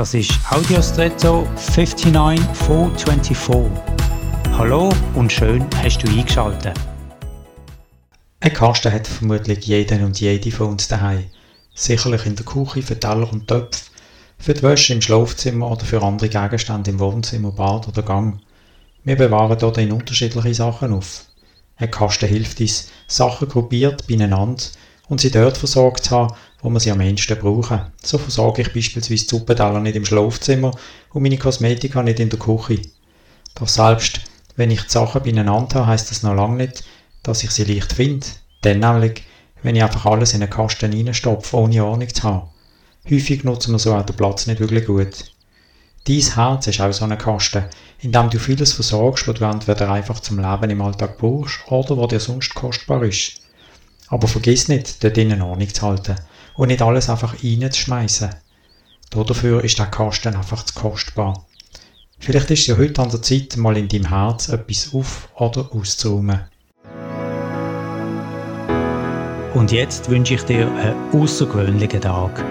Das ist Audiostretto 59424. Hallo und schön hast du eingeschaltet. Ein Kasten hat vermutlich jeden und jede von uns daheim. Sicherlich in der Küche für Teller und Töpfe, für die Wäsche im Schlafzimmer oder für andere Gegenstände im Wohnzimmer, Bad oder Gang. Wir bewahren dort in unterschiedliche Sachen auf. Ein Kasten hilft uns, Sachen gruppiert beieinander und sie dort versorgt zu haben, wo wir sie am ehesten brauchen. So versorge ich beispielsweise die Suppenteller nicht im Schlafzimmer und meine Kosmetika nicht in der Küche. Doch selbst wenn ich die Sachen beieinander habe, heisst das noch lange nicht, dass ich sie leicht finde. Dann nämlich, wenn ich einfach alles in einen Kasten reinstopfe, ohne Ordnung zu haben. Häufig nutzen wir so auch den Platz nicht wirklich gut. Dein Herz ist auch so ein Kasten, in dem du vieles versorgst, was du entweder einfach zum Leben im Alltag brauchst oder was dir sonst kostbar ist. Aber vergiss nicht, dort drinnen Ordnung zu halten und nicht alles einfach reinzuschmeißen. Dafür ist der Kasten einfach zu kostbar. Vielleicht ist es ja heute an der Zeit, mal in deinem Herz etwas auf- oder auszuräumen. Und jetzt wünsche ich dir einen außergewöhnlichen Tag.